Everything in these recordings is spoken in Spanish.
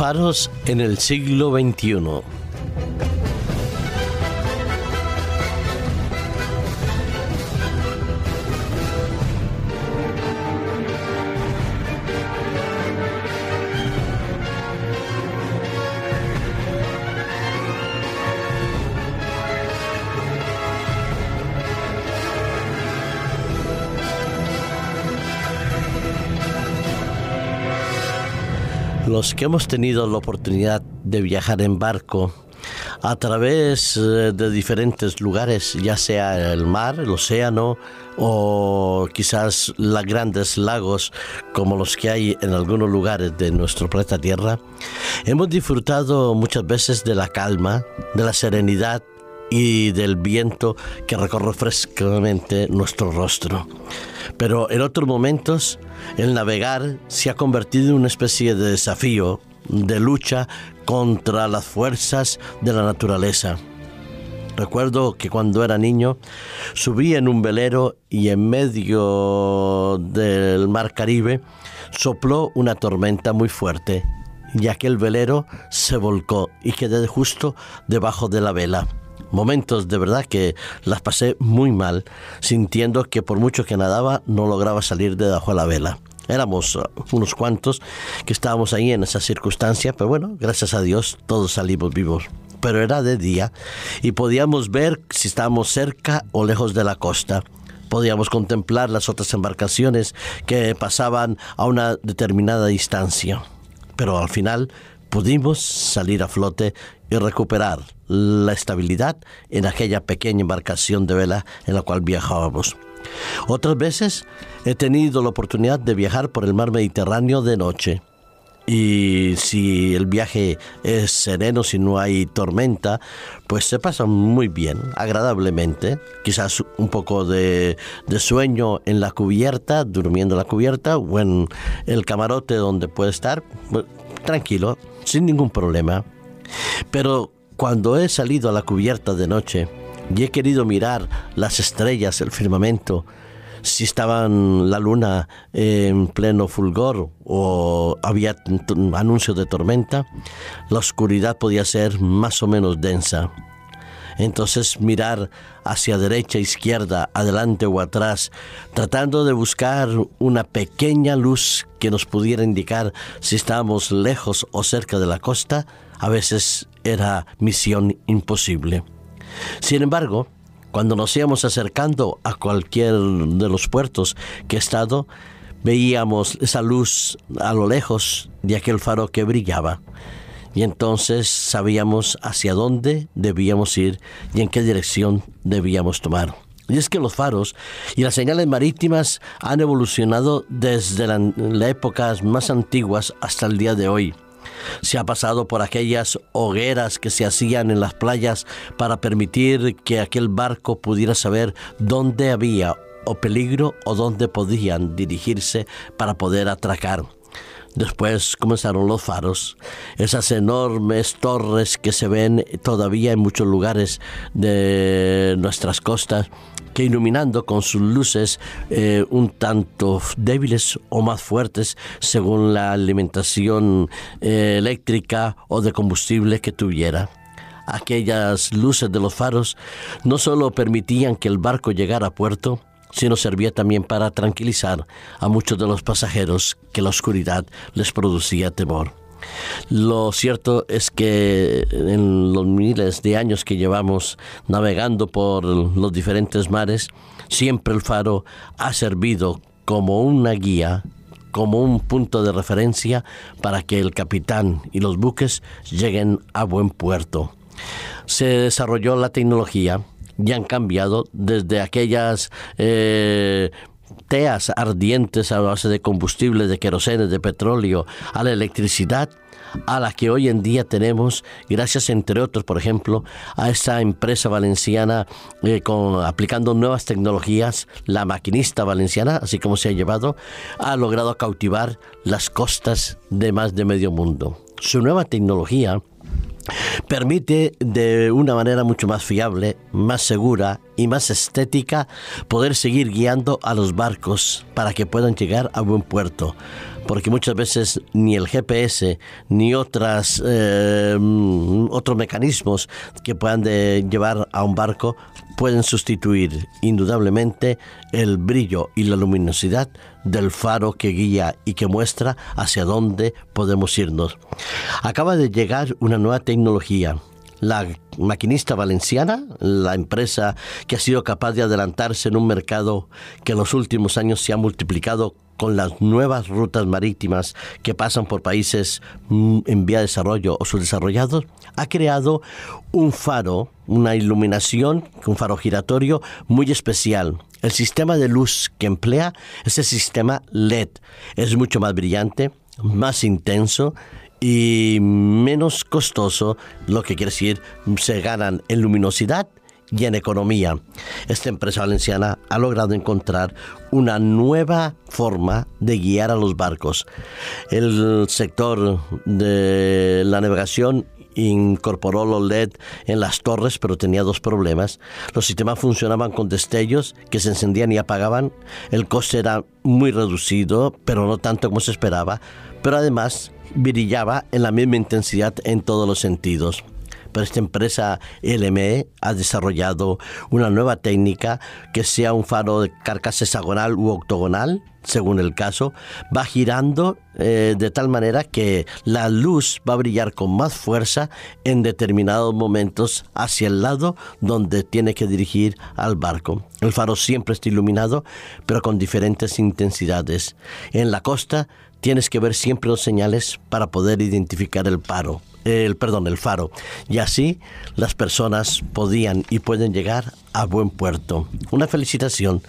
Faros en el siglo XXI. Los que hemos tenido la oportunidad de viajar en barco a través eh, de diferentes lugares, ya sea el mar, el océano o quizás los grandes lagos como los que hay en algunos lugares de nuestro planeta Tierra, hemos disfrutado muchas veces de la calma, de la serenidad y del viento que recorre frescamente nuestro rostro. Pero en otros momentos el navegar se ha convertido en una especie de desafío, de lucha contra las fuerzas de la naturaleza. Recuerdo que cuando era niño subí en un velero y en medio del mar Caribe sopló una tormenta muy fuerte y aquel velero se volcó y quedé justo debajo de la vela momentos de verdad que las pasé muy mal, sintiendo que por mucho que nadaba no lograba salir de debajo de la vela. Éramos unos cuantos que estábamos ahí en esa circunstancia, pero bueno, gracias a Dios todos salimos vivos. Pero era de día y podíamos ver si estábamos cerca o lejos de la costa podíamos contemplar las otras embarcaciones que pasaban a una determinada distancia. Pero al final pudimos salir a flote y recuperar la estabilidad en aquella pequeña embarcación de vela en la cual viajábamos. Otras veces he tenido la oportunidad de viajar por el mar Mediterráneo de noche. Y si el viaje es sereno, si no hay tormenta, pues se pasa muy bien, agradablemente. Quizás un poco de, de, sueño en la cubierta, durmiendo en la cubierta, o en el camarote donde puede estar, pues, tranquilo, sin ningún problema. Pero cuando he salido a la cubierta de noche y he querido mirar las estrellas, el firmamento, si estaban la luna en pleno fulgor o había anuncios de tormenta, la oscuridad podía ser más o menos densa. Entonces mirar hacia derecha, izquierda, adelante o atrás, tratando de buscar una pequeña luz que nos pudiera indicar si estábamos lejos o cerca de la costa, a veces era misión imposible. Sin embargo, cuando nos íbamos acercando a cualquier de los puertos que he estado, veíamos esa luz a lo lejos de aquel faro que brillaba. Y entonces sabíamos hacia dónde debíamos ir y en qué dirección debíamos tomar. Y es que los faros y las señales marítimas han evolucionado desde las épocas más antiguas hasta el día de hoy se ha pasado por aquellas hogueras que se hacían en las playas para permitir que aquel barco pudiera saber dónde había o peligro o dónde podían dirigirse para poder atracar. Después comenzaron los faros, esas enormes torres que se ven todavía en muchos lugares de nuestras costas que iluminando con sus luces eh, un tanto débiles o más fuertes según la alimentación eh, eléctrica o de combustible que tuviera. Aquellas luces de los faros no solo permitían que el barco llegara a puerto, sino servía también para tranquilizar a muchos de los pasajeros que la oscuridad les producía temor. Lo cierto es que en los miles de años que llevamos navegando por los diferentes mares, siempre el faro ha servido como una guía, como un punto de referencia para que el capitán y los buques lleguen a buen puerto. Se desarrolló la tecnología y han cambiado desde aquellas eh, teas ardientes a base de combustible, de querosene, de petróleo, a la electricidad, a la que hoy en día tenemos, gracias entre otros, por ejemplo, a esa empresa valenciana eh, con, aplicando nuevas tecnologías, la maquinista valenciana, así como se ha llevado, ha logrado cautivar las costas de más de medio mundo. Su nueva tecnología permite de una manera mucho más fiable, más segura y más estética poder seguir guiando a los barcos para que puedan llegar a buen puerto, porque muchas veces ni el GPS ni otras eh, otros mecanismos que puedan llevar a un barco pueden sustituir indudablemente el brillo y la luminosidad del faro que guía y que muestra hacia dónde podemos irnos. Acaba de llegar una nueva tecnología la maquinista valenciana, la empresa que ha sido capaz de adelantarse en un mercado que en los últimos años se ha multiplicado con las nuevas rutas marítimas que pasan por países mm, en vía de desarrollo o subdesarrollados, ha creado un faro, una iluminación, un faro giratorio muy especial. El sistema de luz que emplea es el sistema LED. Es mucho más brillante, más intenso y menos costoso, lo que quiere decir se ganan en luminosidad y en economía. Esta empresa valenciana ha logrado encontrar una nueva forma de guiar a los barcos. El sector de la navegación incorporó los LED en las torres, pero tenía dos problemas. Los sistemas funcionaban con destellos que se encendían y apagaban. El coste era muy reducido, pero no tanto como se esperaba. Pero además brillaba en la misma intensidad en todos los sentidos. Pero esta empresa LME ha desarrollado una nueva técnica que sea un faro de carcasa hexagonal u octogonal, según el caso, va girando eh, de tal manera que la luz va a brillar con más fuerza en determinados momentos hacia el lado donde tiene que dirigir al barco. El faro siempre está iluminado, pero con diferentes intensidades. En la costa tienes que ver siempre los señales para poder identificar el paro, el perdón, el faro. Y así las personas podían y pueden llegar a buen puerto. Una felicitación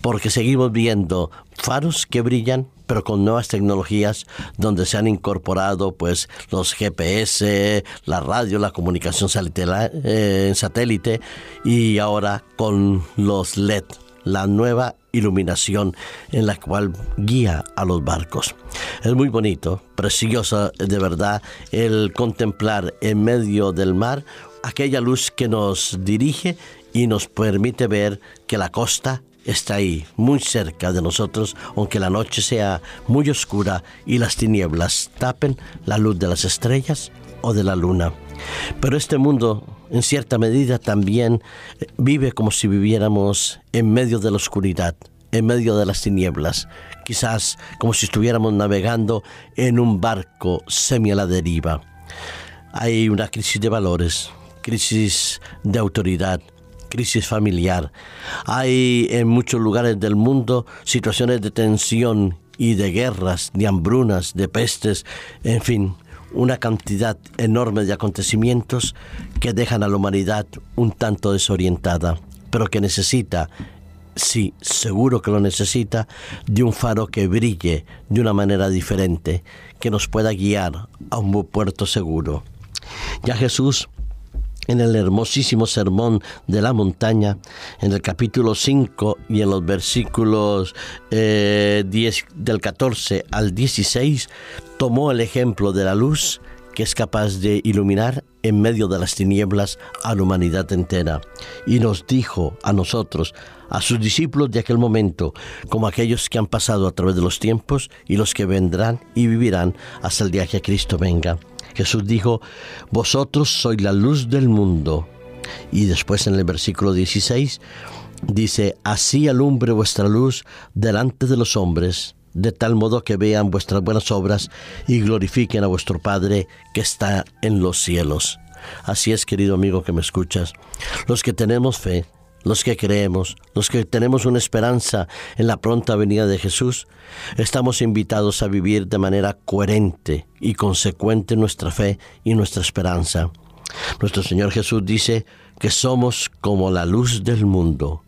porque seguimos viendo faros que brillan pero con nuevas tecnologías donde se han incorporado pues los GPS, la radio, la comunicación eh, en satélite y ahora con los LED la nueva iluminación en la cual guía a los barcos. Es muy bonito, precioso de verdad el contemplar en medio del mar aquella luz que nos dirige y nos permite ver que la costa está ahí, muy cerca de nosotros, aunque la noche sea muy oscura y las tinieblas tapen la luz de las estrellas o de la luna. Pero este mundo, en cierta medida, también eh, vive como si viviéramos en medio de la oscuridad, en medio de las tinieblas, quizás como si estuviéramos navegando en un barco semi a la deriva. Hay una crisis de valores, crisis de autoridad, crisis familiar. Hay en muchos lugares del mundo situaciones de tensión y de guerras, de hambrunas, de pestes, en fin, una cantidad enorme de acontecimientos que dejan a la humanidad un tanto desorientada, pero que necesita, sí, seguro que lo necesita, de un faro que brille de una manera diferente, que nos pueda guiar a un puerto seguro. Ya Jesús en el hermosísimo sermón de la montaña, en el capítulo 5 y en los versículos 10, eh, del 14 al 16, tomó el ejemplo de la luz que es capaz de iluminar en medio de las tinieblas a la humanidad entera. Y nos dijo a nosotros, a sus discípulos de aquel momento, como aquellos que han pasado a través de los tiempos y los que vendrán y vivirán hasta el día que Cristo venga. Jesús dijo, vosotros sois la luz del mundo. Y después en el versículo 16 dice, así alumbre vuestra luz delante de los hombres, de tal modo que vean vuestras buenas obras y glorifiquen a vuestro Padre que está en los cielos. Así es, querido amigo que me escuchas, los que tenemos fe, los que creemos, los que tenemos una esperanza en la pronta venida de Jesús, estamos invitados a vivir de manera coherente y consecuente nuestra fe y nuestra esperanza. Nuestro Señor Jesús dice que somos como la luz del mundo,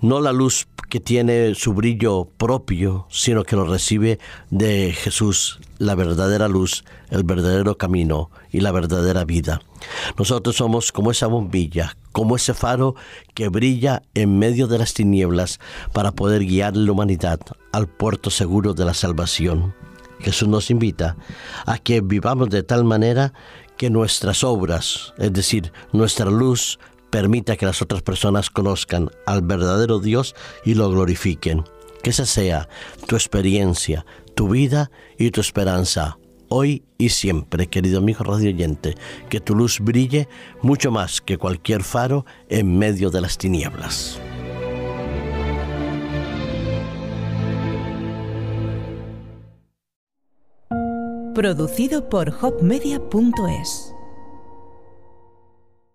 no la luz que tiene su brillo propio, sino que lo recibe de Jesús, la verdadera luz, el verdadero camino y la verdadera vida. Nosotros somos como esa bombilla, como ese faro que brilla en medio de las tinieblas para poder guiar la humanidad al puerto seguro de la salvación. Jesús nos invita a que vivamos de tal manera que nuestras obras, es decir, nuestra luz, permita que las otras personas conozcan al verdadero Dios y lo glorifiquen. Que esa sea tu experiencia, tu vida y tu esperanza, hoy y siempre, querido amigo radio oyente, que tu luz brille mucho más que cualquier faro en medio de las tinieblas. Producido por hopmedia.es